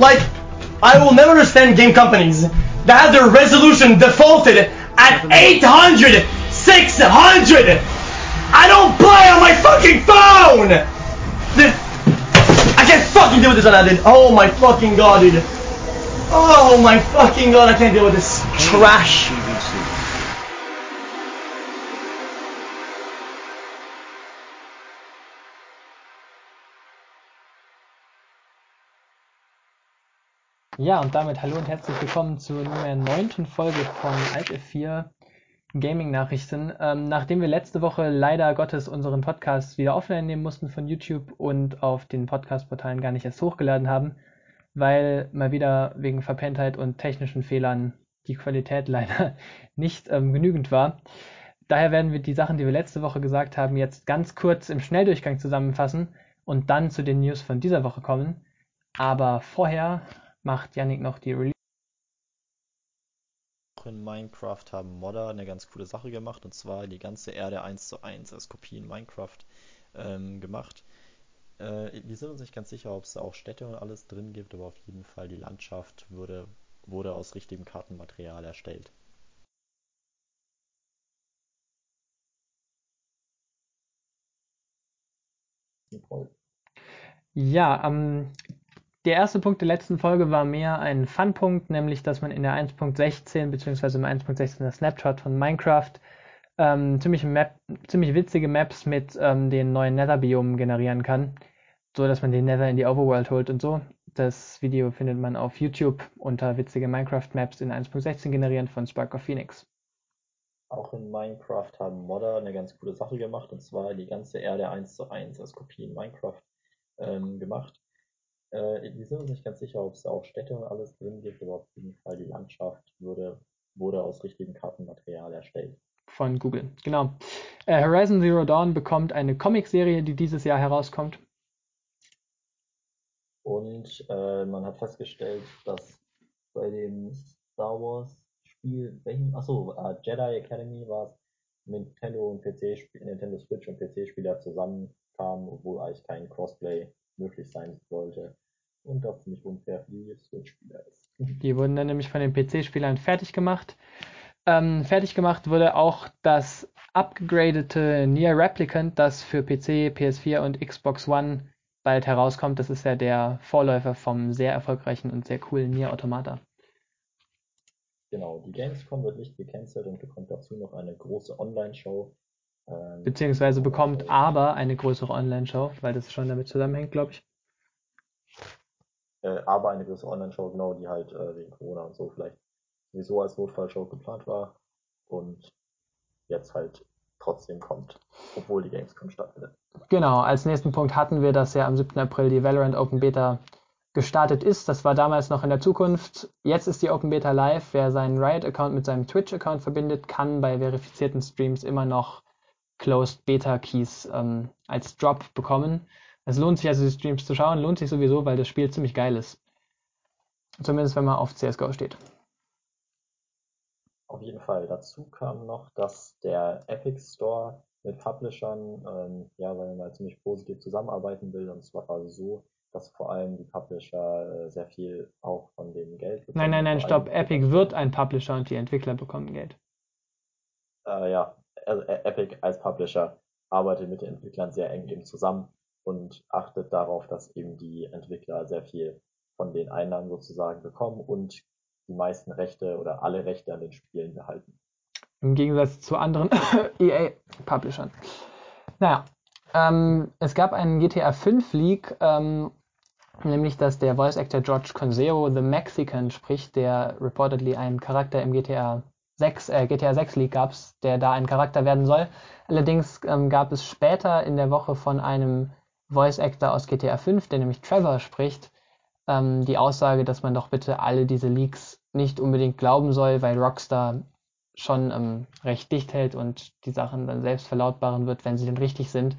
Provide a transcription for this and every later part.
Like, I will never understand game companies that have their resolution defaulted at 800, 600. I don't play on my fucking phone. This, I can't fucking deal with this on that. Oh my fucking god, dude. Oh my fucking god, I can't deal with this trash. Ja, und damit hallo und herzlich willkommen zur nunmehr neunten Folge von Alt F4 Gaming Nachrichten. Ähm, nachdem wir letzte Woche leider Gottes unseren Podcast wieder offline nehmen mussten von YouTube und auf den Podcast-Portalen gar nicht erst hochgeladen haben, weil mal wieder wegen Verpenntheit und technischen Fehlern die Qualität leider nicht ähm, genügend war. Daher werden wir die Sachen, die wir letzte Woche gesagt haben, jetzt ganz kurz im Schnelldurchgang zusammenfassen und dann zu den News von dieser Woche kommen. Aber vorher macht Yannick noch die Release. Auch in Minecraft haben Modder eine ganz coole Sache gemacht und zwar die ganze Erde 1 zu 1 als Kopie in Minecraft ähm, gemacht. Äh, wir sind uns nicht ganz sicher, ob es auch Städte und alles drin gibt, aber auf jeden Fall die Landschaft wurde, wurde aus richtigem Kartenmaterial erstellt. Ja, ähm, der erste Punkt der letzten Folge war mehr ein Fun-Punkt, nämlich dass man in der 1.16 bzw. im 1.16er Snapshot von Minecraft ähm, ziemlich, Map, ziemlich witzige Maps mit ähm, den neuen Nether-Biomen generieren kann, so dass man den Nether in die Overworld holt und so. Das Video findet man auf YouTube unter witzige Minecraft-Maps in 1.16 generieren von Spark of Phoenix. Auch in Minecraft haben Modder eine ganz coole Sache gemacht und zwar die ganze Erde 1 zu 1 als Kopie in Minecraft ähm, gemacht. Äh, wir sind uns nicht ganz sicher, ob es auch Städte und alles drin gibt, aber auf jeden Fall die Landschaft wurde, wurde aus richtigem Kartenmaterial erstellt. Von Google, genau. Äh, Horizon Zero Dawn bekommt eine Comicserie, die dieses Jahr herauskommt. Und äh, man hat festgestellt, dass bei dem Star Wars Spiel, welchen, achso, äh, Jedi Academy war es, Nintendo und PC, Nintendo Switch und PC-Spieler zusammenkamen, obwohl eigentlich kein Crossplay möglich sein sollte und das ziemlich unfair für die Switch-Spieler ist. Die wurden dann nämlich von den PC-Spielern fertig gemacht. Ähm, fertig gemacht wurde auch das upgradete Nier Replicant, das für PC, PS4 und Xbox One bald herauskommt. Das ist ja der Vorläufer vom sehr erfolgreichen und sehr coolen Nier Automata. Genau, die Gamescom wird nicht gecancelt und bekommt dazu noch eine große Online-Show. Ähm, Beziehungsweise bekommt aber eine größere Online-Show, weil das schon damit zusammenhängt, glaube ich. Äh, aber eine größere Online-Show, genau, die halt äh, wegen Corona und so vielleicht sowieso als Notfallshow geplant war und jetzt halt trotzdem kommt, obwohl die Gamescom stattfindet. Genau, als nächsten Punkt hatten wir, dass ja am 7. April die Valorant Open Beta gestartet ist. Das war damals noch in der Zukunft. Jetzt ist die Open Beta live. Wer seinen Riot-Account mit seinem Twitch-Account verbindet, kann bei verifizierten Streams immer noch Closed Beta Keys ähm, als Drop bekommen. Es lohnt sich also, die Streams zu schauen. Lohnt sich sowieso, weil das Spiel ziemlich geil ist. Zumindest wenn man auf CSGO steht. Auf jeden Fall. Dazu kam noch, dass der Epic Store mit Publishern, ähm, ja, weil man ziemlich positiv zusammenarbeiten will, und zwar quasi so, dass vor allem die Publisher äh, sehr viel auch von dem Geld bekommen. Nein, nein, nein, stopp. Epic wird ein Publisher und die Entwickler bekommen Geld. Äh, ja, also äh, Epic als Publisher arbeitet mit den Entwicklern sehr eng eben zusammen und achtet darauf, dass eben die Entwickler sehr viel von den Einnahmen sozusagen bekommen und die meisten Rechte oder alle Rechte an den Spielen behalten. Im Gegensatz zu anderen EA-Publishern. Naja, ähm, es gab einen GTA 5 Leak, ähm, nämlich dass der Voice Actor George Conseo The Mexican spricht, der reportedly einen Charakter im GTA 6, äh, GTA 6 League gab es, der da ein Charakter werden soll. Allerdings ähm, gab es später in der Woche von einem Voice Actor aus GTA 5, der nämlich Trevor spricht, ähm, die Aussage, dass man doch bitte alle diese Leaks nicht unbedingt glauben soll, weil Rockstar schon ähm, recht dicht hält und die Sachen dann selbst verlautbaren wird, wenn sie denn richtig sind.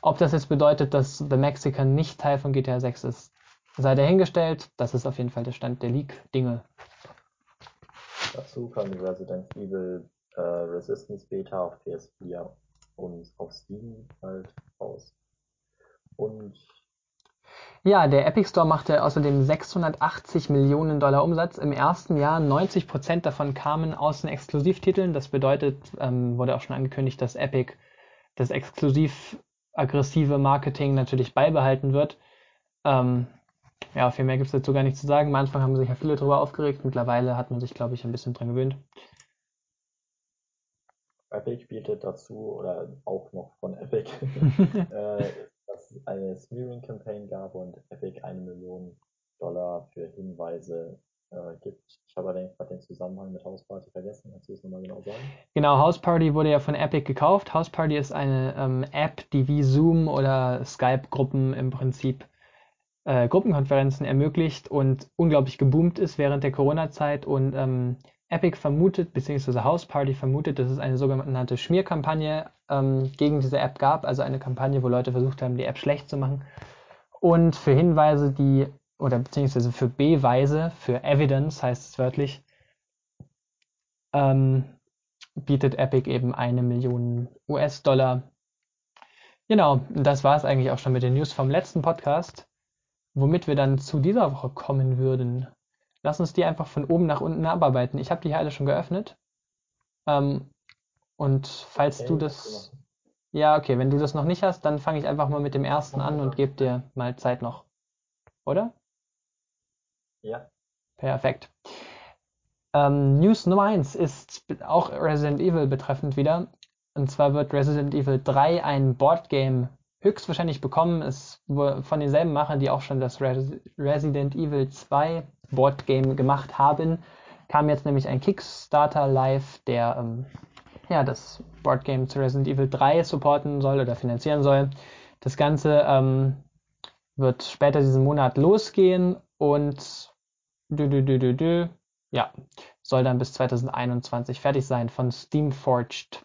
Ob das jetzt bedeutet, dass The Mexican nicht Teil von GTA 6 ist, sei dahingestellt. Das ist auf jeden Fall der Stand der Leak-Dinge. Dazu kam die Resident Evil äh, Resistance Beta auf PS4 und auf Steam halt raus. Und Ja, der Epic Store machte außerdem 680 Millionen Dollar Umsatz im ersten Jahr. 90 Prozent davon kamen aus den Exklusivtiteln. Das bedeutet, ähm, wurde auch schon angekündigt, dass Epic das exklusiv aggressive Marketing natürlich beibehalten wird. Ähm, ja, viel mehr gibt es dazu gar nicht zu sagen. Am Anfang haben sich ja viele darüber aufgeregt. Mittlerweile hat man sich, glaube ich, ein bisschen dran gewöhnt. Epic bietet dazu, oder auch noch von Epic, äh, dass es eine Smearing-Campaign gab und Epic eine Million Dollar für Hinweise äh, gibt. Ich habe allerdings gerade den Zusammenhang mit House Party vergessen. Kannst du es nochmal genau sagen? Genau, House Party wurde ja von Epic gekauft. House Party ist eine ähm, App, die wie Zoom oder Skype-Gruppen im Prinzip äh, Gruppenkonferenzen ermöglicht und unglaublich geboomt ist während der Corona-Zeit und ähm, Epic vermutet, beziehungsweise House Party vermutet, dass es eine sogenannte Schmierkampagne ähm, gegen diese App gab, also eine Kampagne, wo Leute versucht haben, die App schlecht zu machen. Und für Hinweise, die, oder beziehungsweise für Beweise, für Evidence heißt es wörtlich, ähm, bietet Epic eben eine Million US-Dollar. Genau, das war es eigentlich auch schon mit den News vom letzten Podcast, womit wir dann zu dieser Woche kommen würden. Lass uns die einfach von oben nach unten abarbeiten. Ich habe die hier alle schon geöffnet. Ähm, und falls Okay, du das. Ja, okay, wenn du das noch nicht hast, dann fange ich einfach mal mit dem ersten an und gebe dir mal Zeit noch. Oder? Ja, Perfekt. Ähm, News Nummer 1 ist auch Resident Evil betreffend wieder. Und zwar wird Resident Evil 3 ein Boardgame höchstwahrscheinlich bekommen. Es wurde von denselben Machern, die auch schon das Res Resident Evil 2 Boardgame gemacht haben, kam jetzt nämlich ein Kickstarter live, der ähm, ja, das Boardgame zu Resident Evil 3 supporten soll oder finanzieren soll. Das Ganze ähm, wird später diesen Monat losgehen und dü, dü, dü, dü, dü, ja, soll dann bis 2021 fertig sein. Von Steamforged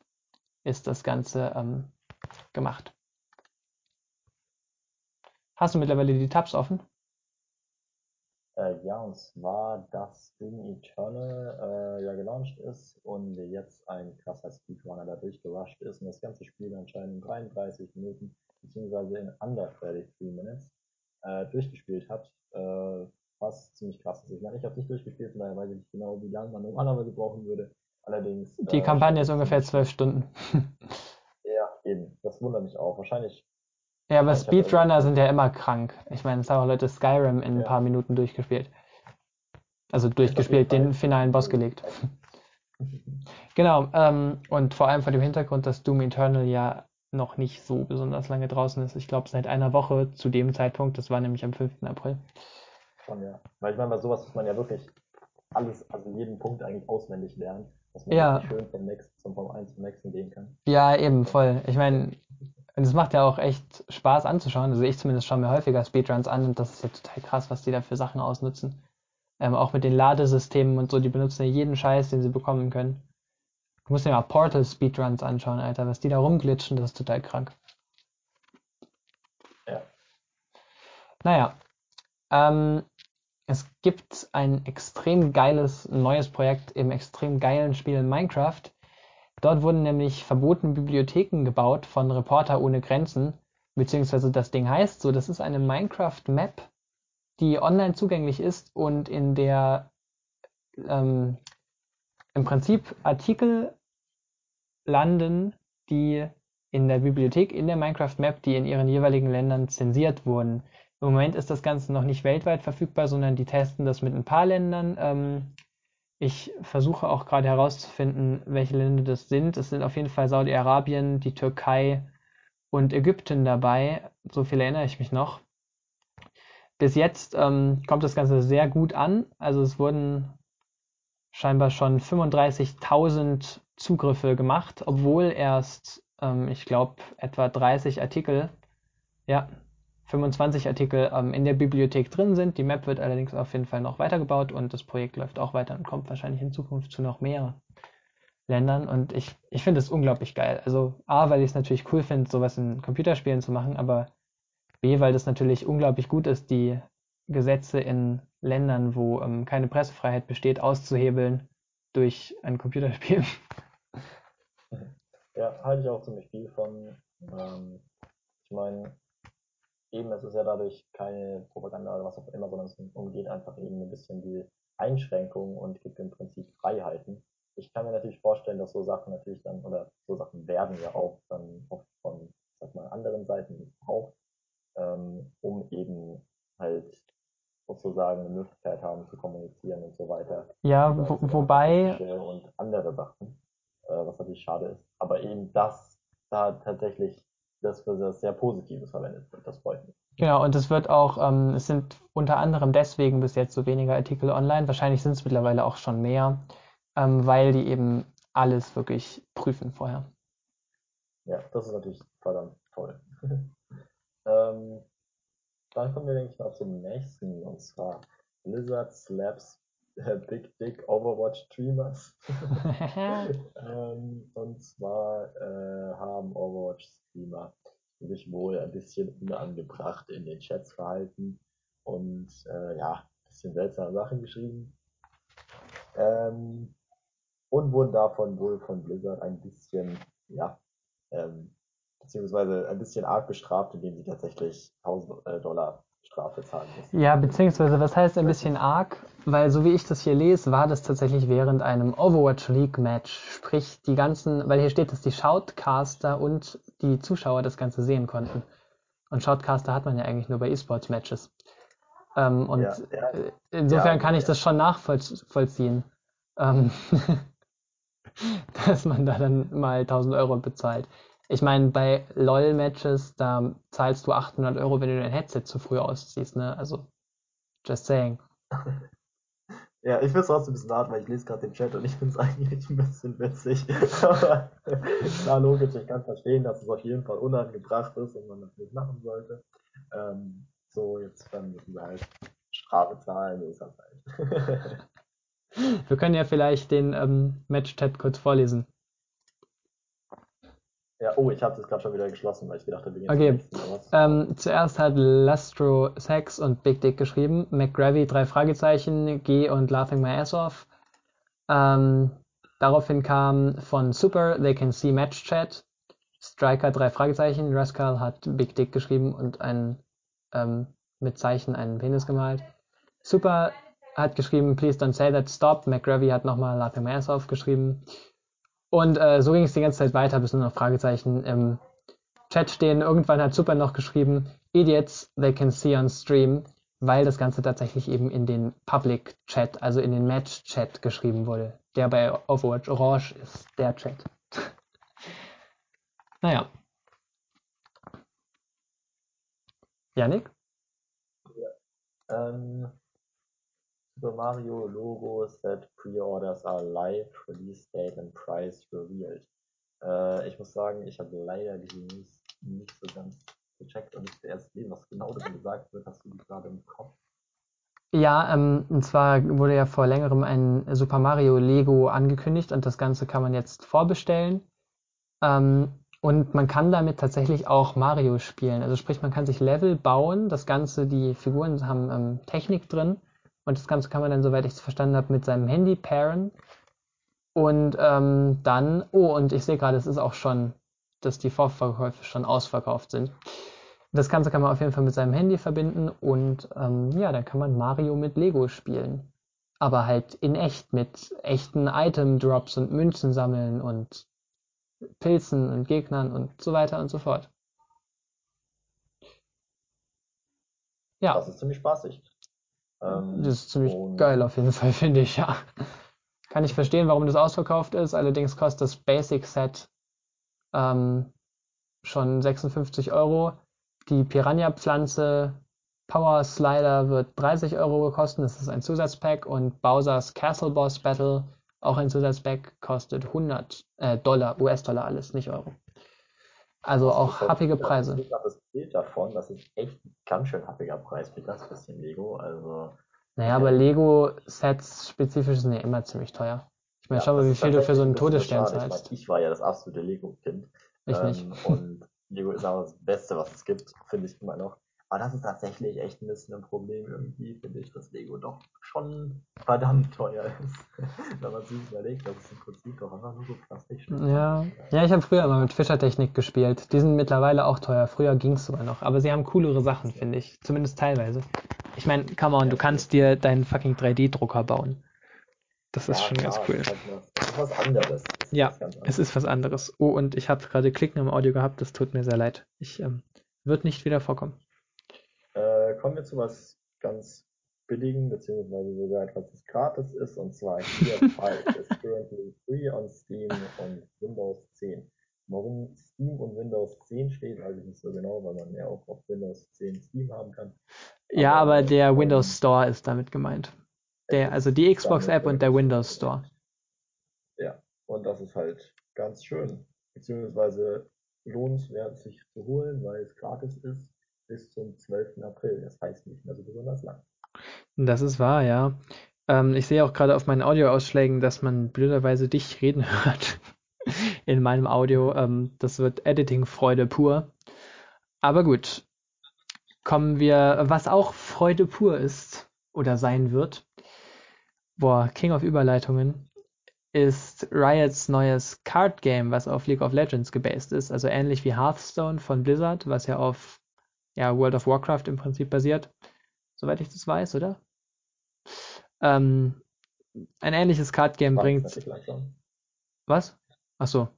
ist das Ganze ähm, gemacht. Hast du mittlerweile die Tabs offen? äh, ja, und zwar, dass Doom Eternal äh, ja gelauncht ist und jetzt ein krasser Speedrunner da durchgerusht ist und das ganze Spiel anscheinend in 33 Minuten beziehungsweise in under 33 Minutes äh, durchgespielt hat, äh, was ziemlich krass ist. Ich habe nicht auf dich durchgespielt, von daher weiß ich nicht genau, wie lange man normalerweise brauchen würde. Allerdings. Die äh, Kampagne ist ungefähr zwölf Stunden. Ja, eben. Das wundert mich auch. Wahrscheinlich Ja, aber Ich Speedrunner sind ja immer krank. Ich meine, es haben auch Leute Skyrim in ein Ja. paar Minuten durchgespielt. Also durchgespielt, den finalen Boss gelegt. Genau, ähm, und vor allem vor dem Hintergrund, dass Doom Eternal ja noch nicht so besonders lange draußen ist. Ich glaube, seit einer Woche zu dem Zeitpunkt, das war nämlich am 5. April. Schon, ja. Weil ich meine, bei sowas muss man ja wirklich alles, also jeden Punkt eigentlich auswendig lernen, dass man Ja. schön vom nächsten, zum vom einen zum nächsten gehen kann. Ja, eben, voll. Ich meine, es macht ja auch echt Spaß anzuschauen. Also ich zumindest schaue mir häufiger Speedruns an und das ist ja total krass, was die da für Sachen ausnutzen. Ähm, auch mit den Ladesystemen und so, die benutzen ja jeden Scheiß, den sie bekommen können. Du musst dir mal Portal Speedruns anschauen, Alter, was die da rumglitschen, das ist total krank. Ja. Naja, ähm, es gibt ein extrem geiles neues Projekt im extrem geilen Spiel Minecraft. Dort wurden nämlich verbotene Bibliotheken gebaut von Reporter ohne Grenzen, beziehungsweise das Ding heißt so, das ist eine Minecraft-Map, die online zugänglich ist und in der ähm, im Prinzip Artikel landen, die in der Bibliothek in der Minecraft-Map, die in ihren jeweiligen Ländern zensiert wurden. Im Moment ist das Ganze noch nicht weltweit verfügbar, sondern die testen das mit ein paar Ländern. Ähm, ich versuche auch gerade herauszufinden, welche Länder das sind. Es sind auf jeden Fall Saudi-Arabien, die Türkei und Ägypten dabei. So viel erinnere ich mich noch. Bis jetzt ähm, kommt das Ganze sehr gut an. Also es wurden scheinbar schon 35.000 Zugriffe gemacht, obwohl erst, ähm, ich glaube, etwa 30 Artikel, ja, 25 Artikel ähm, in der Bibliothek drin sind. Die Map wird allerdings auf jeden Fall noch weitergebaut und das Projekt läuft auch weiter und kommt wahrscheinlich in Zukunft zu noch mehr Ländern. Und ich, ich finde es unglaublich geil. Also A, weil ich es natürlich cool finde, sowas in Computerspielen zu machen, aber B, weil das natürlich unglaublich gut ist, die Gesetze in Ländern, wo ähm, keine Pressefreiheit besteht, auszuhebeln durch ein Computerspiel. Ja, halte ich auch ziemlich viel von. Ähm, ich meine, eben, es ist ja dadurch keine Propaganda oder was auch immer, sondern es umgeht einfach eben ein bisschen die Einschränkungen und gibt im Prinzip Freiheiten. Ich kann mir natürlich vorstellen, dass so Sachen natürlich dann, oder so Sachen werden ja auch dann oft von, sag mal, anderen Seiten gebraucht, ähm, um eben halt sozusagen eine Möglichkeit haben zu kommunizieren und so weiter. Ja, wo, wobei. Und andere Sachen, äh, was natürlich schade ist. Aber eben das da tatsächlich das für das sehr Positives verwendet wird. Das freut mich. Genau, und es wird auch, ähm, es sind unter anderem deswegen bis jetzt so weniger Artikel online. Wahrscheinlich sind es mittlerweile auch schon mehr, ähm, weil die eben alles wirklich prüfen vorher. Ja, das ist natürlich verdammt toll. ähm, dann kommen wir, denke ich, mal zum nächsten, und zwar Blizzard Slaps Big Dick Overwatch Streamers. ähm, und zwar äh, haben Overwatch Streamer sich wohl ein bisschen unangebracht in den Chats verhalten und äh, ja, ein bisschen seltsame Sachen geschrieben. Ähm, und wurden davon wohl von Blizzard ein bisschen, ja, ähm, beziehungsweise ein bisschen arg bestraft, indem sie tatsächlich 1000 äh, Dollar Strafe zahlen müssen. Ja, beziehungsweise was heißt ein bisschen arg? Weil so wie ich das hier lese, war das tatsächlich während einem Overwatch League Match. Sprich, die ganzen, weil hier steht, dass die Shoutcaster und die Zuschauer das Ganze sehen konnten. Und Shoutcaster hat man ja eigentlich nur bei E-Sports Matches. Ähm, und ja, ja. Äh, insofern ja, kann ich das schon nachvollziehen. Ähm, dass man da dann mal 1000 Euro bezahlt. Ich meine, bei LOL-Matches, da zahlst du 800 Euro, wenn du dein Headset zu früh ausziehst, ne? Also, just saying. Ja, ich finde es trotzdem ein bisschen hart, weil ich lese gerade den Chat und ich finde es eigentlich ein bisschen witzig. Aber klar, logisch, ich kann verstehen, dass es auf jeden Fall unangebracht ist und man das nicht machen sollte. Ähm, so, jetzt dann müssen wir halt Strafe zahlen, ist das halt. wir können ja vielleicht den ähm, Match-Chat kurz vorlesen. Ja, oh, ich habe das gerade schon wieder geschlossen, weil ich gedacht habe, wir gehen Okay. Ähm, zuerst hat Lastro Sex und Big Dick geschrieben, McGravy drei Fragezeichen, G und Laughing My Ass Off. Ähm, daraufhin kam von Super, They Can See Match Chat, Striker drei Fragezeichen, Rascal hat Big Dick geschrieben und ein, ähm, mit Zeichen einen Penis gemalt. Super hat geschrieben, Please don't say that, stop. McGravy hat nochmal Laughing My Ass Off geschrieben. Und äh, so ging es die ganze Zeit weiter, bis nur noch Fragezeichen im Chat stehen. Irgendwann hat Super noch geschrieben, Idiots they can see on stream, weil das Ganze tatsächlich eben in den Public Chat, also in den Match Chat geschrieben wurde, der bei Overwatch Orange ist, der Chat. naja. Janik? Ja. Ähm, Super Mario Logo Set Pre-Orders are live, Release Date and Price revealed. Äh, ich muss sagen, ich habe leider die News nicht so ganz gecheckt und nicht erst lesen, was genau dazu gesagt wird. Hast du gerade im Kopf? Ja, ähm, und zwar wurde ja vor längerem ein Super Mario Lego angekündigt und das Ganze kann man jetzt vorbestellen. Ähm, und man kann damit tatsächlich auch Mario spielen. Also sprich, man kann sich Level bauen. Das Ganze, die Figuren haben ähm, Technik drin. Und das Ganze kann man dann, soweit ich es verstanden habe, mit seinem Handy pairen. Und ähm, dann, oh, und ich sehe gerade, es ist auch schon, dass die Vorverkäufe schon ausverkauft sind. Das Ganze kann man auf jeden Fall mit seinem Handy verbinden und ähm, ja, dann kann man Mario mit Lego spielen. Aber halt in echt, mit echten Item-Drops und Münzen sammeln und Pilzen und Gegnern und so weiter und so fort. Ja. Das ist ziemlich spaßig. Ähm, das ist ziemlich geil auf jeden Fall, finde ich, ja. Kann ich verstehen, warum das ausverkauft ist. Allerdings kostet das Basic Set ähm, schon 56 Euro. Die Piranha-Pflanze Power Slider wird 30 Euro kosten. Das ist ein Zusatzpack. Und Bowser's Castle Boss Battle, auch ein Zusatzpack, kostet 100 äh, Dollar, US-Dollar alles, nicht Euro. Also auch happige Preise. Ich habe das Bild davon, das ist echt ein ganz schön happiger Preis für das bisschen Lego. Also, naja, aber Lego-Sets spezifisch sind ja immer ziemlich teuer. Ich meine, ja, schau mal, wie viel du für so einen Todesstern zahlst. Ich, ich, war ja das absolute Lego-Kind. Ich ähm, nicht. Und Lego ist auch das Beste, was es gibt, finde ich immer noch. Aber das ist tatsächlich echt ein bisschen ein Problem irgendwie, finde ich, dass Lego doch schon verdammt teuer ist. Wenn man sich überlegt, dass es im Prinzip doch einfach nur so Plastikstücke Ja, ja, ich habe früher immer mit Fischertechnik gespielt. Die sind mittlerweile auch teuer. Früher ging's sogar noch. Aber sie haben coolere Sachen, finde ich. Zumindest teilweise. Ich meine, come on, du kannst dir deinen fucking 3D-Drucker bauen. Das ist Ja, schon ganz klar, cool. Es ist, halt was, es ist was anderes. Es ist Ja, ganz Es anderes. ist was anderes. Oh, und ich habe gerade Klicken im Audio gehabt. Das tut mir sehr leid. Ich ähm, wird nicht wieder vorkommen. Kommen wir zu was ganz billigen, beziehungsweise sogar etwas, das gratis ist, und zwar Gear 5 ist currently free on Steam und Windows 10. Warum Steam und Windows 10 steht, weiß ich nicht so genau, weil man ja auch auf Windows 10 Steam haben kann. Ja, Aber, aber der ähm, Windows Store ist damit gemeint. Der, also die Xbox damit App und der Windows Store. Ja, und das ist halt ganz schön, beziehungsweise lohnenswert sich zu holen, weil es gratis ist bis zum 12. April. Das heißt nicht mehr so besonders lang. Das ist wahr, ja. Ähm, ich sehe auch gerade auf meinen Audioausschlägen, dass man blöderweise dich reden hört in meinem Audio. Ähm, das wird Editing-Freude pur. Aber gut, kommen wir, was auch Freude pur ist oder sein wird. Boah, King of Überleitungen ist Riots neues Card Game, was auf League of Legends gebased ist. Also ähnlich wie Hearthstone von Blizzard, was ja auf ja, World of Warcraft im Prinzip basiert. Soweit ich das weiß, oder? Ähm, ein ähnliches Card Game bringt, was? Ach so.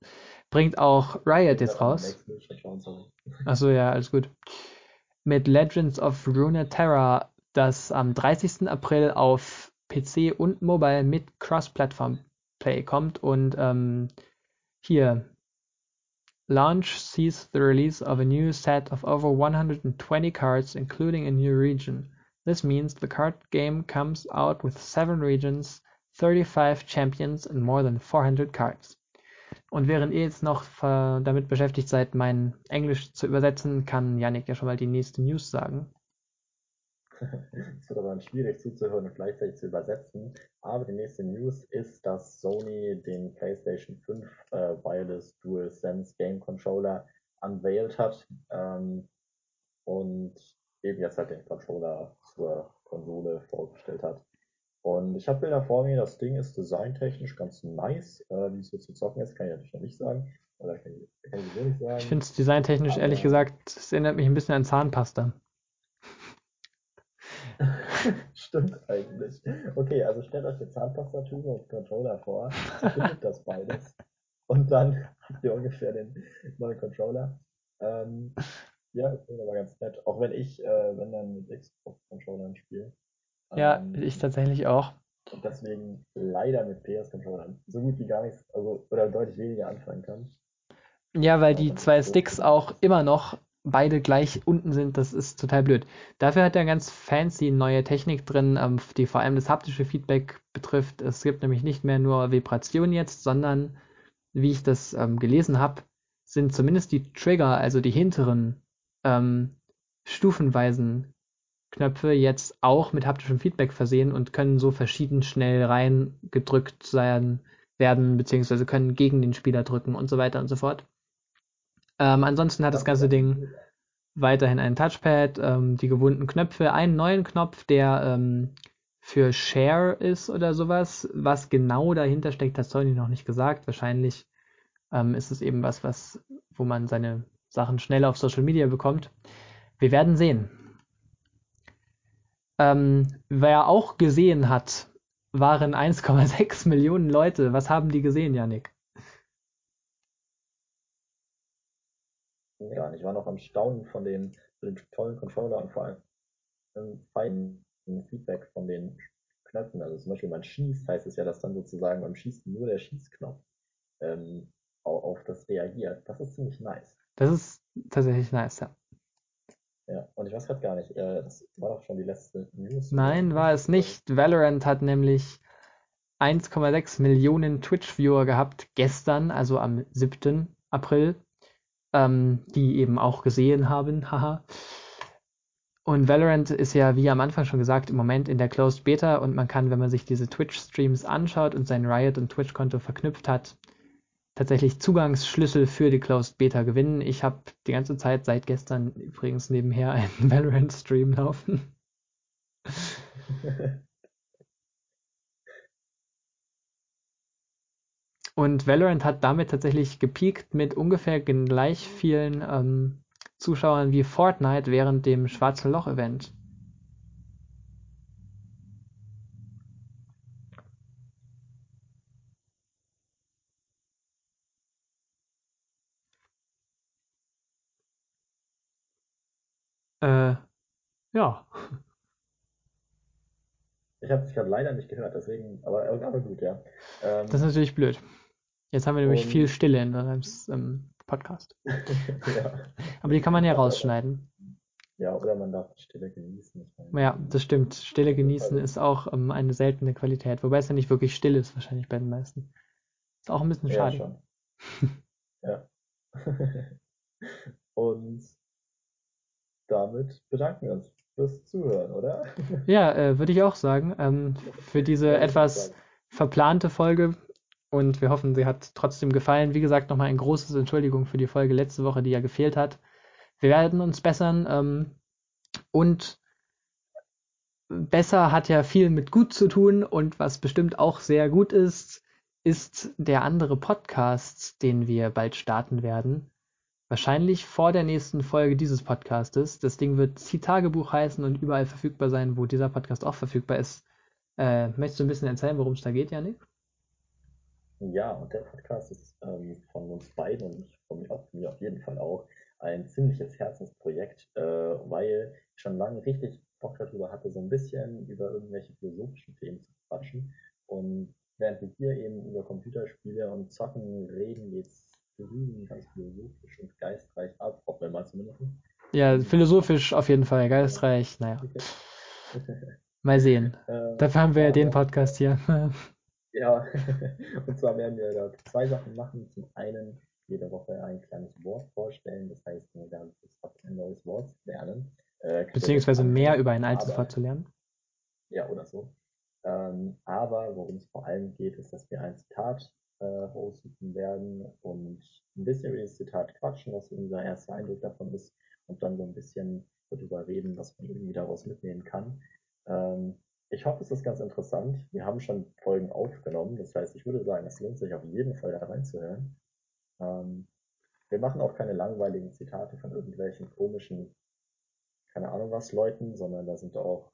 Bringt auch Riot jetzt raus. Achso, ja, alles gut. Mit Legends of Runeterra, das am 30. April auf PC und Mobile mit Cross-Platform-Play kommt und ähm, hier Launch sees the release of a new set of over 120 cards, including a new region. This means the card game comes out with seven regions, 35 champions and more than 400 cards. Und während ihr jetzt noch äh, damit beschäftigt seid, mein Englisch zu übersetzen, kann Yannick ja schon mal die nächste News sagen. Es wird aber dann schwierig zuzuhören und gleichzeitig zu übersetzen. Aber die nächste News ist, dass Sony den PlayStation 5 äh, Wireless DualSense Game Controller unveiled hat ähm, und eben jetzt halt den Controller zur Konsole vorgestellt hat. Und ich habe Bilder vor mir, das Ding ist designtechnisch ganz nice. Äh, wie es so zu zocken ist, kann ich natürlich noch nicht sagen. Oder kann ich, kann ich nicht sagen. Ich finde es designtechnisch ehrlich gesagt, es erinnert mich ein bisschen an Zahnpasta. Stimmt eigentlich. Okay, also stellt euch eine Zahnpastatübe und Controller vor, verbindet das beides und dann habt ihr ungefähr den neuen Controller. Ähm, ja, ich finde aber ganz nett. Auch wenn ich, äh, wenn dann mit Xbox-Controllern spiele. Ja, Ähm, ich tatsächlich auch. Und deswegen leider mit PS-Controllern so gut wie gar nichts, also oder deutlich weniger anfangen kann. Ja, weil die zwei Sticks auch immer noch beide gleich unten sind, das ist total blöd. Dafür hat er ganz fancy neue Technik drin, ähm, die vor allem das haptische Feedback betrifft. Es gibt nämlich nicht mehr nur Vibration jetzt, sondern, wie ich das ähm, gelesen habe, sind zumindest die Trigger, also die hinteren ähm, stufenweisen Knöpfe jetzt auch mit haptischem Feedback versehen und können so verschieden schnell reingedrückt sein, werden, beziehungsweise können gegen den Spieler drücken und so weiter und so fort. Ähm, ansonsten hat das ganze Ding weiterhin ein Touchpad, ähm, die gewohnten Knöpfe, einen neuen Knopf, der ähm, für Share ist oder sowas. Was genau dahinter steckt, hat Sony noch nicht gesagt. Wahrscheinlich ähm, ist es eben was, was, wo man seine Sachen schnell auf Social Media bekommt. Wir werden sehen. Ähm, wer auch gesehen hat, waren 1,6 Millionen Leute. Was haben die gesehen, Yannick? Nicht. Ich war noch am Staunen von den, von den tollen Controller und vor allem ähm, feinen Feedback von den Knöpfen. Also zum Beispiel, man schießt, heißt es ja, dass dann sozusagen beim Schießen nur der Schießknopf ähm, auf, auf das reagiert. Das ist ziemlich nice. Das ist tatsächlich nice, ja. Ja, und ich weiß gerade gar nicht, äh, das war doch schon die letzte News. Nein, war es nicht. Valorant hat nämlich 1,6 Millionen Twitch-Viewer gehabt gestern, also am 7. April, ähm, die eben auch gesehen haben, haha. Und Valorant ist ja, wie am Anfang schon gesagt, im Moment in der Closed Beta und man kann, wenn man sich diese Twitch-Streams anschaut und sein Riot- und Twitch-Konto verknüpft hat, tatsächlich Zugangsschlüssel für die Closed Beta gewinnen. Ich habe die ganze Zeit seit gestern übrigens nebenher einen Valorant-Stream laufen. Und Valorant hat damit tatsächlich gepiekt mit ungefähr gleich vielen ähm, Zuschauern wie Fortnite während dem Schwarzen Loch-Event. Äh, ja. Ich habe dich gerade leider nicht gehört, deswegen, aber, aber gut, ja. Ähm, Das ist natürlich blöd. Jetzt haben wir nämlich Und- viel Stille in unserem Podcast. ja. Aber die kann man ja rausschneiden. ja, oder man darf die Stille genießen. Ja, das stimmt. Stille genießen ist auch ähm, eine seltene Qualität. Wobei es ja nicht wirklich still ist, wahrscheinlich bei den meisten. Ist auch ein bisschen ja, schade. ja. Und damit bedanken wir uns fürs Zuhören, oder? Ja, äh, würde ich auch sagen. Ähm, für diese etwas verplante Folge. Und wir hoffen, sie hat trotzdem gefallen. Wie gesagt, nochmal ein großes Entschuldigung für die Folge letzte Woche, die ja gefehlt hat. Wir werden uns bessern. Ähm, und besser hat ja viel mit gut zu tun. Und was bestimmt auch sehr gut ist, ist der andere Podcast, den wir bald starten werden. Wahrscheinlich vor der nächsten Folge dieses Podcastes. Das Ding wird Zieh-Tagebuch heißen und überall verfügbar sein, wo dieser Podcast auch verfügbar ist. Äh, möchtest du ein bisschen erzählen, worum es da geht, Janik? Ja, und der Podcast ist ähm, von uns beiden und ich, von mir, auf, mir auf jeden Fall auch ein ziemliches Herzensprojekt, äh, weil ich schon lange richtig Bock darüber hatte, so ein bisschen über irgendwelche philosophischen Themen zu quatschen. Und während wir hier eben über Computerspiele und Zocken reden, geht's drüben ganz philosophisch und geistreich ab, auch wenn man zumindest. Ja, philosophisch auf jeden Fall, geistreich, naja. Mal sehen. Äh, Dafür haben wir ja den Podcast hier. Ja, und zwar werden wir da zwei Sachen machen. Zum einen jede Woche ein kleines Wort vorstellen. Das heißt, wir werden ein neues Wort lernen. Äh, Beziehungsweise mehr über ein altes Wort zu lernen. Ja, oder so. Ähm, aber worum es vor allem geht, ist, dass wir ein Zitat äh, raussuchen werden und ein bisschen über dieses Zitat quatschen, was unser erster Eindruck davon ist und dann so ein bisschen darüber reden, was man irgendwie daraus mitnehmen kann. Ähm, ich hoffe, es ist ganz interessant. Wir haben schon Folgen aufgenommen, das heißt, ich würde sagen, es lohnt sich auf jeden Fall da reinzuhören. Ähm, wir machen auch keine langweiligen Zitate von irgendwelchen komischen, keine Ahnung was, Leuten, sondern da sind auch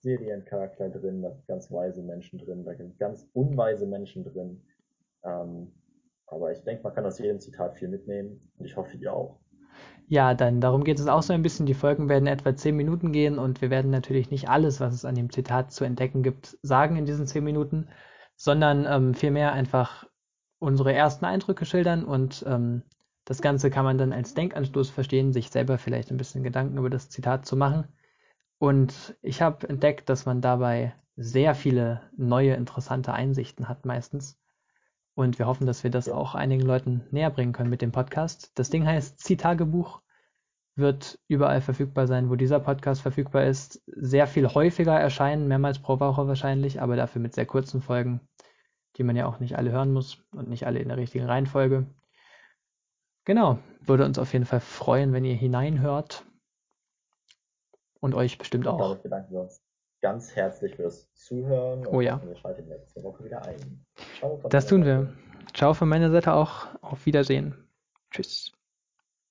Seriencharakter drin, da sind ganz weise Menschen drin, da sind ganz unweise Menschen drin. Ähm, aber ich denke, man kann aus jedem Zitat viel mitnehmen und ich hoffe, ihr auch. Ja, dann darum geht es auch so ein bisschen. Die Folgen werden etwa 10 Minuten gehen und wir werden natürlich nicht alles, was es an dem Zitat zu entdecken gibt, sagen in diesen 10 Minuten, sondern ähm, vielmehr einfach unsere ersten Eindrücke schildern und ähm, das Ganze kann man dann als Denkanstoß verstehen, sich selber vielleicht ein bisschen Gedanken über das Zitat zu machen. Und ich habe entdeckt, dass man dabei sehr viele neue, interessante Einsichten hat meistens. Und wir hoffen, dass wir das Ja. auch einigen Leuten näher bringen können mit dem Podcast. Das Ding heißt Ziehtagebuch, wird überall verfügbar sein, wo dieser Podcast verfügbar ist. Sehr viel häufiger erscheinen, mehrmals pro Woche wahrscheinlich, aber dafür mit sehr kurzen Folgen, die man ja auch nicht alle hören muss und nicht alle in der richtigen Reihenfolge. Genau, würde uns auf jeden Fall freuen, wenn ihr hineinhört. Und euch bestimmt auch. damit bedanken wir uns ganz herzlich fürs Zuhören und Oh ja. wir schalten nächste Woche wieder ein. Ciao Das tun Seite. wir. Ciao von meiner Seite auch. Auf Wiedersehen. Tschüss.